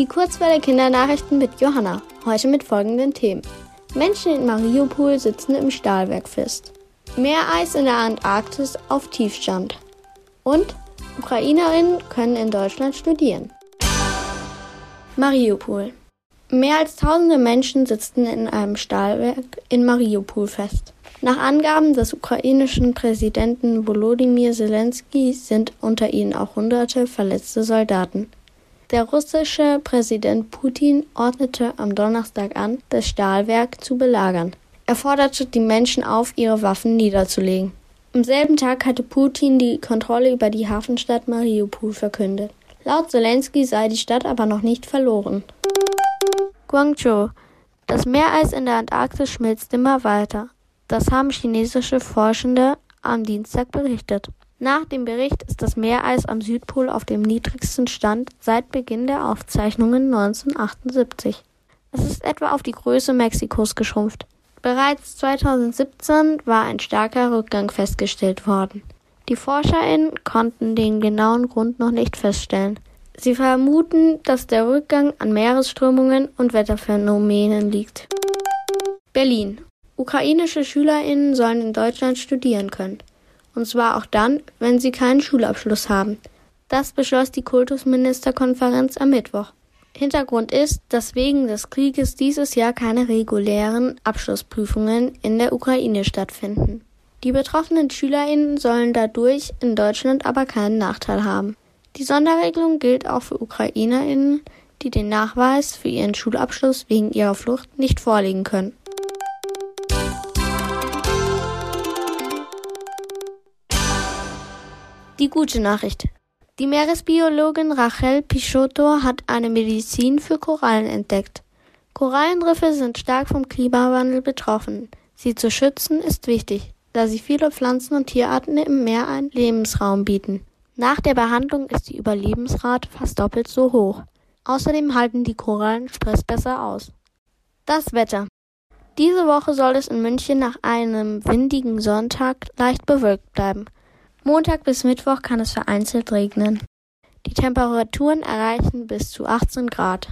Die Kurzwelle Kindernachrichten mit Johanna. Heute mit folgenden Themen. Menschen in Mariupol sitzen im Stahlwerk fest. Meereis in der Antarktis auf Tiefstand. Und Ukrainerinnen können in Deutschland studieren. Mariupol. Mehr als tausende Menschen sitzen in einem Stahlwerk in Mariupol fest. Nach Angaben des ukrainischen Präsidenten Volodymyr Zelensky sind unter ihnen auch hunderte verletzte Soldaten. Der russische Präsident Putin ordnete am Donnerstag an, das Stahlwerk zu belagern. Er forderte die Menschen auf, ihre Waffen niederzulegen. Am selben Tag hatte Putin die Kontrolle über die Hafenstadt Mariupol verkündet. Laut Zelensky sei die Stadt aber noch nicht verloren. Guangzhou. Das Meereis in der Antarktis schmilzt immer weiter. Das haben chinesische Forschende am Dienstag berichtet. Nach dem Bericht ist das Meereis am Südpol auf dem niedrigsten Stand seit Beginn der Aufzeichnungen 1978. Es ist etwa auf die Größe Mexikos geschrumpft. Bereits 2017 war ein starker Rückgang festgestellt worden. Die ForscherInnen konnten den genauen Grund noch nicht feststellen. Sie vermuten, dass der Rückgang an Meeresströmungen und Wetterphänomenen liegt. Berlin. Ukrainische SchülerInnen sollen in Deutschland studieren können. Und zwar auch dann, wenn sie keinen Schulabschluss haben. Das beschloss die Kultusministerkonferenz am Mittwoch. Hintergrund ist, dass wegen des Krieges dieses Jahr keine regulären Abschlussprüfungen in der Ukraine stattfinden. Die betroffenen SchülerInnen sollen dadurch in Deutschland aber keinen Nachteil haben. Die Sonderregelung gilt auch für UkrainerInnen, die den Nachweis für ihren Schulabschluss wegen ihrer Flucht nicht vorlegen können. Die gute Nachricht. Die Meeresbiologin Rachel Pichotto hat eine Medizin für Korallen entdeckt. Korallenriffe sind stark vom Klimawandel betroffen. Sie zu schützen ist wichtig, da sie viele Pflanzen und Tierarten im Meer einen Lebensraum bieten. Nach der Behandlung ist die Überlebensrate fast doppelt so hoch. Außerdem halten die Korallen Stress besser aus. Das Wetter. Diese Woche soll es in München nach einem windigen Sonntag leicht bewölkt bleiben. Montag bis Mittwoch kann es vereinzelt regnen. Die Temperaturen erreichen bis zu 18 Grad.